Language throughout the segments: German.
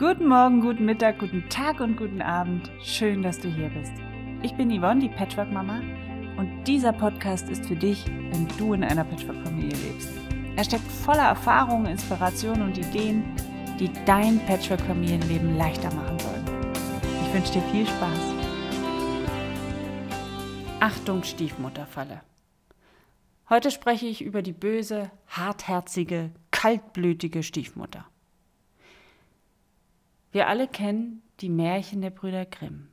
Guten Morgen, guten Mittag, guten Tag und guten Abend. Schön, dass du hier bist. Ich bin Yvonne, die Patchwork-Mama, und dieser Podcast ist für dich, wenn du in einer Patchwork-Familie lebst. Er steckt voller Erfahrungen, Inspirationen und Ideen, die dein Patchwork-Familienleben leichter machen sollen. Ich wünsche dir viel Spaß. Achtung, Stiefmutterfalle. Heute spreche ich über die böse, hartherzige, kaltblütige Stiefmutter. Wir alle kennen die Märchen der Brüder Grimm.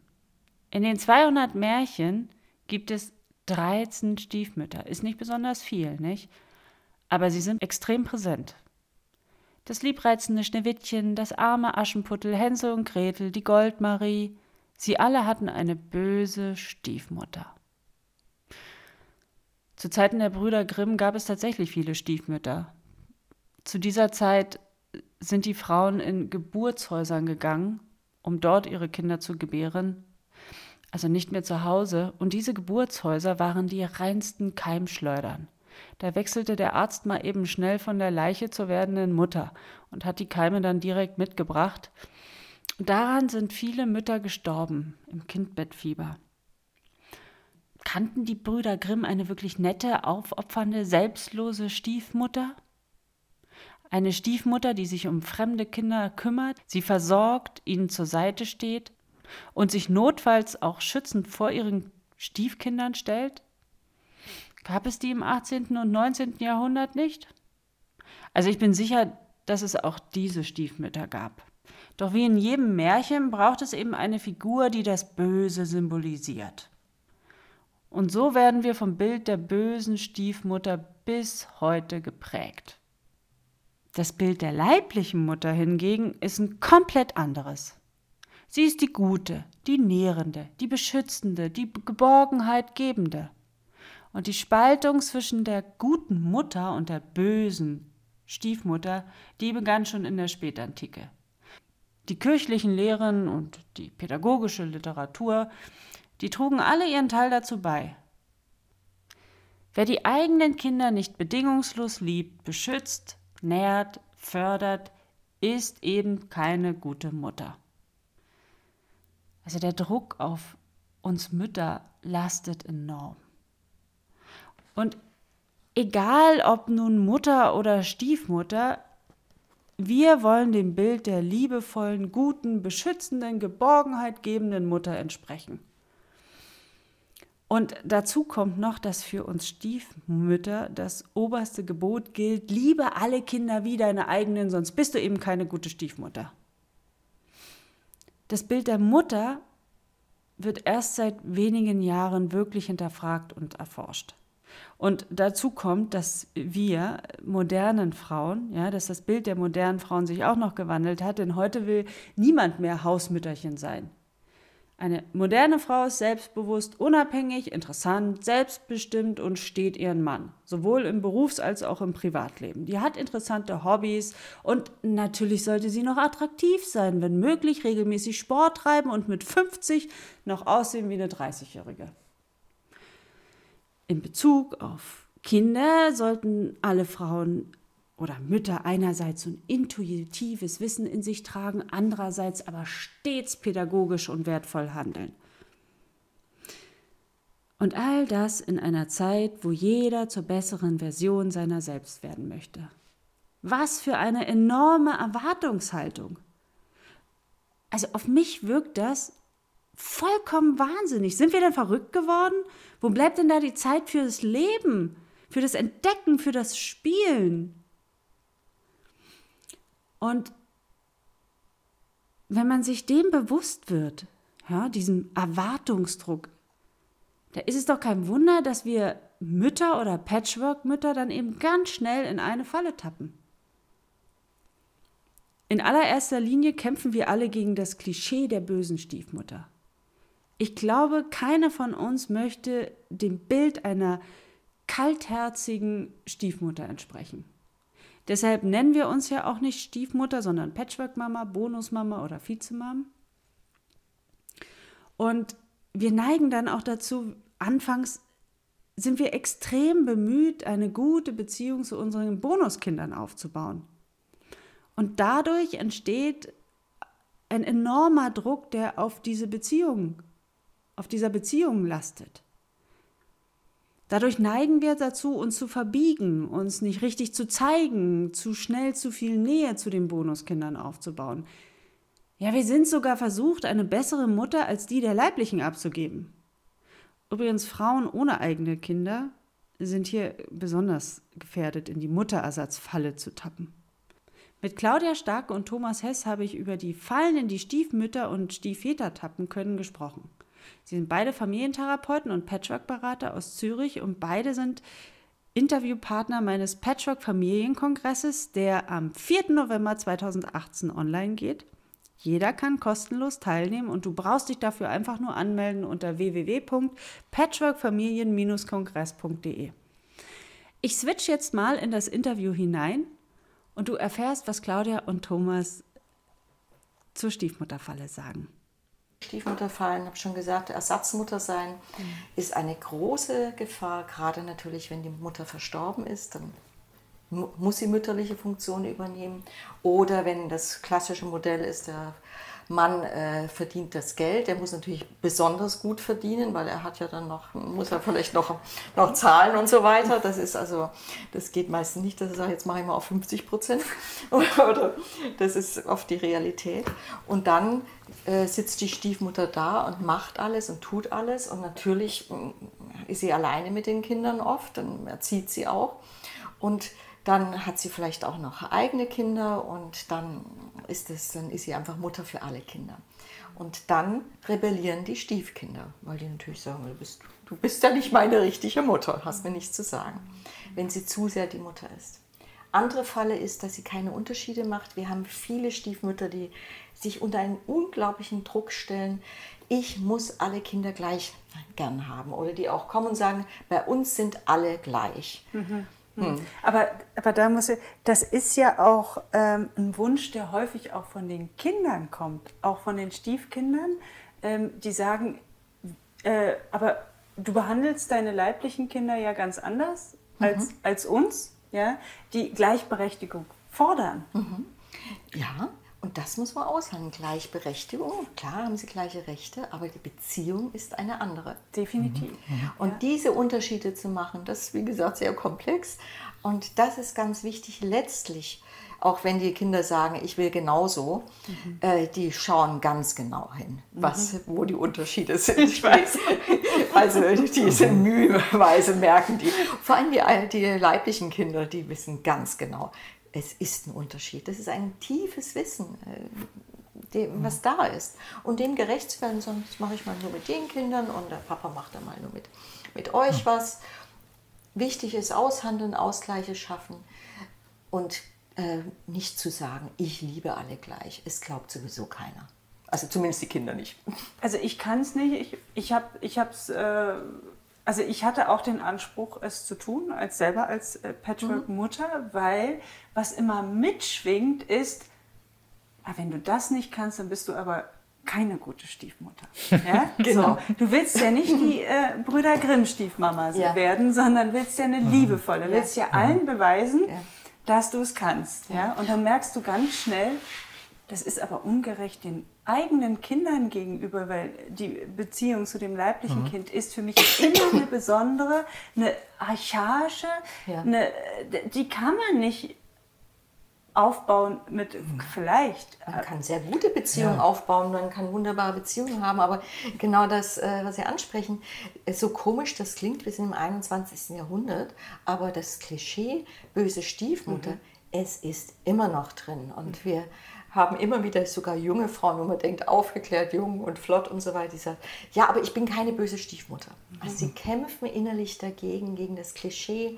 In den 200 Märchen gibt es 13 Stiefmütter. Ist nicht besonders viel, nicht? Aber sie sind extrem präsent. Das liebreizende Schneewittchen, das arme Aschenputtel, Hänsel und Gretel, die Goldmarie, sie alle hatten eine böse Stiefmutter. Zu Zeiten der Brüder Grimm gab es tatsächlich viele Stiefmütter. Zu dieser Zeit sind die Frauen in Geburtshäusern gegangen, um dort ihre Kinder zu gebären, also nicht mehr zu Hause, und diese Geburtshäuser waren die reinsten Keimschleudern. Da wechselte der Arzt mal eben schnell von der Leiche zur werdenden Mutter und hat die Keime dann direkt mitgebracht. Daran sind viele Mütter gestorben im Kindbettfieber. Kannten die Brüder Grimm eine wirklich nette, aufopfernde, selbstlose Stiefmutter? Eine Stiefmutter, die sich um fremde Kinder kümmert, sie versorgt, ihnen zur Seite steht und sich notfalls auch schützend vor ihren Stiefkindern stellt? Gab es die im 18. und 19. Jahrhundert nicht? Also ich bin sicher, dass es auch diese Stiefmütter gab. Doch wie in jedem Märchen braucht es eben eine Figur, die das Böse symbolisiert. Und so werden wir vom Bild der bösen Stiefmutter bis heute geprägt. Das Bild der leiblichen Mutter hingegen ist ein komplett anderes. Sie ist die Gute, die Nährende, die Beschützende, die Geborgenheit gebende. Und die Spaltung zwischen der guten Mutter und der bösen Stiefmutter, die begann schon in der Spätantike. Die kirchlichen Lehren und die pädagogische Literatur, die trugen alle ihren Teil dazu bei. Wer die eigenen Kinder nicht bedingungslos liebt, beschützt, nährt, fördert, ist eben keine gute Mutter. Also der Druck auf uns Mütter lastet enorm. Und egal ob nun Mutter oder Stiefmutter, wir wollen dem Bild der liebevollen, guten, beschützenden, Geborgenheit gebenden Mutter entsprechen. Und dazu kommt noch, dass für uns Stiefmütter das oberste Gebot gilt, liebe alle Kinder wie deine eigenen, sonst bist du eben keine gute Stiefmutter. Das Bild der Mutter wird erst seit wenigen Jahren wirklich hinterfragt und erforscht. Und dazu kommt, dass wir modernen Frauen, ja, dass das Bild der modernen Frauen sich auch noch gewandelt hat, denn heute will niemand mehr Hausmütterchen sein. Eine moderne Frau ist selbstbewusst, unabhängig, interessant, selbstbestimmt und steht ihren Mann, sowohl im Berufs- als auch im Privatleben. Die hat interessante Hobbys und natürlich sollte sie noch attraktiv sein, wenn möglich regelmäßig Sport treiben und mit 50 noch aussehen wie eine 30-Jährige. In Bezug auf Kinder sollten alle Frauen oder Mütter einerseits ein intuitives Wissen in sich tragen, andererseits aber stets pädagogisch und wertvoll handeln. Und all das in einer Zeit, wo jeder zur besseren Version seiner selbst werden möchte. Was für eine enorme Erwartungshaltung. Also auf mich wirkt das vollkommen wahnsinnig. Sind wir denn verrückt geworden? Wo bleibt denn da die Zeit für das Leben, für das Entdecken, für das Spielen? Und wenn man sich dem bewusst wird, ja, diesem Erwartungsdruck, da ist es doch kein Wunder, dass wir Mütter oder Patchwork-Mütter dann eben ganz schnell in eine Falle tappen. In allererster Linie kämpfen wir alle gegen das Klischee der bösen Stiefmutter. Ich glaube, keine von uns möchte dem Bild einer kaltherzigen Stiefmutter entsprechen. Deshalb nennen wir uns ja auch nicht Stiefmutter, sondern Patchwork-Mama, Bonusmama oder Vizemam. Und wir neigen dann auch dazu, anfangs sind wir extrem bemüht, eine gute Beziehung zu unseren Bonuskindern aufzubauen. Und dadurch entsteht ein enormer Druck, der auf diese Beziehung, auf dieser Beziehung lastet. Dadurch neigen wir dazu, uns zu verbiegen, uns nicht richtig zu zeigen, zu schnell zu viel Nähe zu den Bonuskindern aufzubauen. Ja, wir sind sogar versucht, eine bessere Mutter als die der Leiblichen abzugeben. Übrigens, Frauen ohne eigene Kinder sind hier besonders gefährdet, in die Mutterersatzfalle zu tappen. Mit Claudia Starke und Thomas Hess habe ich über die Fallen, in die Stiefmütter und Stiefväter tappen können, gesprochen. Sie sind beide Familientherapeuten und Patchwork-Berater aus Zürich und beide sind Interviewpartner meines Patchwork-Familienkongresses, der am 4. November 2018 online geht. Jeder kann kostenlos teilnehmen und du brauchst dich dafür einfach nur anmelden unter www.patchworkfamilien-kongress.de. Ich switch jetzt mal in das Interview hinein und du erfährst, was Claudia und Thomas zur Stiefmutterfalle sagen. Stiefmutterfallen, habe schon gesagt, Ersatzmutter sein mhm. ist eine große Gefahr, gerade natürlich, wenn die Mutter verstorben ist, dann muss sie mütterliche Funktion übernehmen. Oder wenn das klassische Modell ist, der Mann äh, verdient das Geld, der muss natürlich besonders gut verdienen, weil er hat ja dann noch, muss er vielleicht noch, noch zahlen und so weiter. Das ist also, das geht meistens nicht, dass er sagt, jetzt mache ich mal auf 50 Prozent. Das ist oft die Realität. Und dann äh, sitzt die Stiefmutter da und macht alles und tut alles. Und natürlich mm, ist sie alleine mit den Kindern oft, dann erzieht sie auch. Und dann hat sie vielleicht auch noch eigene Kinder und dann ist, es, dann ist sie einfach Mutter für alle Kinder. Und dann rebellieren die Stiefkinder, weil die natürlich sagen, du bist, du bist ja nicht meine richtige Mutter, hast mir nichts zu sagen, wenn sie zu sehr die Mutter ist. Andere Falle ist, dass sie keine Unterschiede macht. Wir haben viele Stiefmütter, die sich unter einen unglaublichen Druck stellen. Ich muss alle Kinder gleich gern haben. Oder die auch kommen und sagen, bei uns sind alle gleich. Mhm. Hm. Aber, aber da muss ich, das ist ja auch ähm, ein Wunsch, der häufig auch von den Kindern kommt, auch von den Stiefkindern, ähm, die sagen, äh, aber du behandelst deine leiblichen Kinder ja ganz anders als, mhm. als uns, ja, die Gleichberechtigung fordern. Mhm. Ja, und das muss man aushandeln. Gleichberechtigung, klar haben sie gleiche Rechte, aber die Beziehung ist eine andere. Definitiv. Mhm. mhm. Und ja. diese Unterschiede zu machen, das ist wie gesagt sehr komplex. Und das ist ganz wichtig letztlich. Auch wenn die Kinder sagen, ich will genauso, mhm. äh, die schauen ganz genau hin, was, mhm. wo die Unterschiede sind. Ich weiß. also diese müheweise merken die. Vor allem die, die leiblichen Kinder, die wissen ganz genau, es ist ein Unterschied. Das ist ein tiefes Wissen, äh, dem, was da ist. Und dem gerecht zu werden, sonst mache ich mal nur mit den Kindern und der Papa macht dann mal nur mit, mit euch was. Wichtig ist aushandeln, Ausgleiche schaffen und äh, nicht zu sagen, ich liebe alle gleich. Es glaubt sowieso keiner. Also zumindest die Kinder nicht. Also ich kann es nicht. Ich, ich habe es äh, also ich hatte auch den Anspruch, es zu tun, als selber als äh, Patchwork-Mutter, mhm. weil was immer mitschwingt ist, ah, wenn du das nicht kannst, dann bist du aber keine gute Stiefmutter. Ja? genau. So. Du willst ja nicht die äh, Brüder Grimm Stiefmama ja. werden, sondern willst ja eine mhm. liebevolle, ja. willst ja allen beweisen, dass du es kannst. Ja? Und dann merkst du ganz schnell, das ist aber ungerecht den eigenen Kindern gegenüber, weil die Beziehung zu dem leiblichen mhm. Kind ist für mich immer eine besondere, eine archaische, ja. eine, die kann man nicht aufbauen mit vielleicht. Man kann sehr gute Beziehungen ja. aufbauen, man kann wunderbare Beziehungen haben, aber genau das, äh, was Sie ansprechen, ist so komisch das klingt, wir sind im 21. Jahrhundert, aber das Klischee böse Stiefmutter, mhm. es ist immer noch drin und mhm. wir haben immer wieder sogar junge Frauen, wo man denkt, aufgeklärt, jung und flott und so weiter, die sagen, ja, aber ich bin keine böse Stiefmutter. Also sie kämpfen innerlich dagegen, gegen das Klischee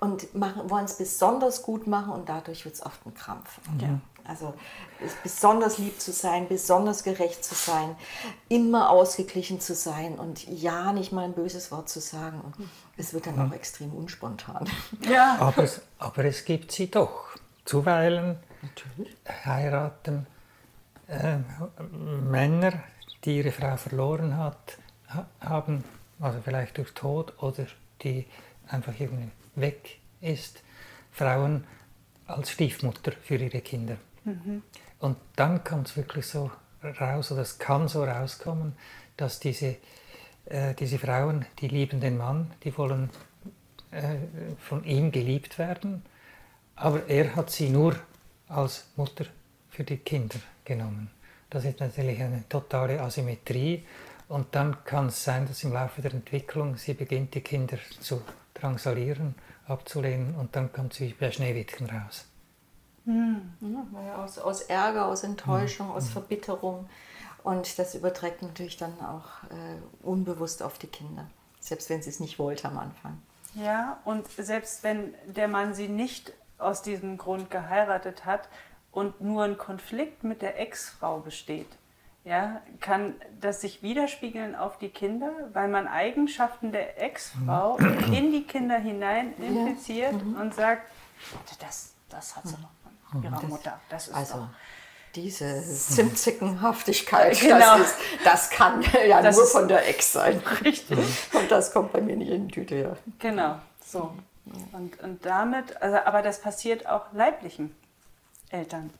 und wollen es besonders gut machen und dadurch wird es oft ein Krampf. Ja. Also besonders lieb zu sein, besonders gerecht zu sein, immer ausgeglichen zu sein und ja nicht mal ein böses Wort zu sagen. Und es wird dann auch extrem unspontan. Ja. Aber, es, aber es gibt sie doch. Zuweilen Natürlich. heiraten äh, Männer, die ihre Frau verloren hat, haben, also vielleicht durch Tod oder die einfach irgendwie weg ist, Frauen als Stiefmutter für ihre Kinder. Mhm. Und dann kann es wirklich so raus oder es kann so rauskommen, dass diese, äh, diese Frauen, die lieben den Mann, die wollen äh, von ihm geliebt werden, aber er hat sie nur als Mutter für die Kinder genommen. Das ist natürlich eine totale Asymmetrie und dann kann es sein, dass im Laufe der Entwicklung sie beginnt, die Kinder zu drangsalieren, abzulehnen und dann kommt sie bei Schneewittchen raus. Hm. Ja, aus, aus, Ärger, aus Enttäuschung, hm. aus Verbitterung. Und das überträgt natürlich dann auch äh, unbewusst auf die Kinder, selbst wenn sie es nicht wollte am Anfang. Ja, und selbst wenn der Mann sie nicht aus diesem Grund geheiratet hat und nur ein Konflikt mit der Ex-Frau besteht, ja, kann das sich widerspiegeln auf die Kinder, weil man Eigenschaften der Ex-Frau mhm. in die Kinder hinein impliziert ja. mhm. und sagt, das, das hat sie noch von ihrer das, Mutter. Das ist also, doch. Diese Zimtzickenhaftigkeit, genau. das, ist, das kann ja das nur von der Ex sein. Richtig. Und das kommt bei mir nicht in die Tüte. Ja. Genau, so. Und, und damit, also, aber das passiert auch leiblichen Eltern.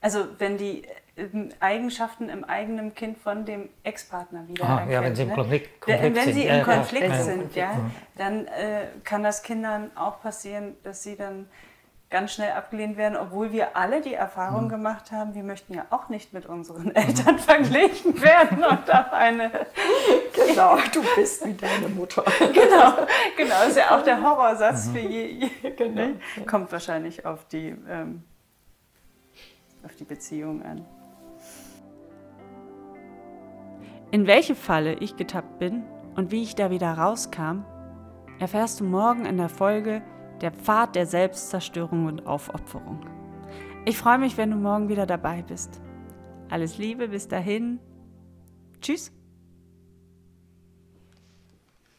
Also wenn die Eigenschaften im eigenen Kind von dem Ex-Partner wieder ah, Ja, wenn sie im ne? Konflikt, Konflikt wenn sie im Konflikt ja, sind, ja, dann äh, kann das Kindern auch passieren, dass sie dann ganz schnell abgelehnt werden, obwohl wir alle die Erfahrung mhm. gemacht haben, wir möchten ja auch nicht mit unseren mhm. Eltern verglichen werden und auf eine... Genau, du bist wie deine Mutter. genau, genau, das ist ja auch der Horrorsatz mhm. für je, je genau. kommt wahrscheinlich auf die... Ähm, auf die Beziehung an. In welche Falle ich getappt bin und wie ich da wieder rauskam, erfährst du morgen in der Folge Der Pfad der Selbstzerstörung und Aufopferung. Ich freue mich, wenn du morgen wieder dabei bist. Alles Liebe, bis dahin. Tschüss.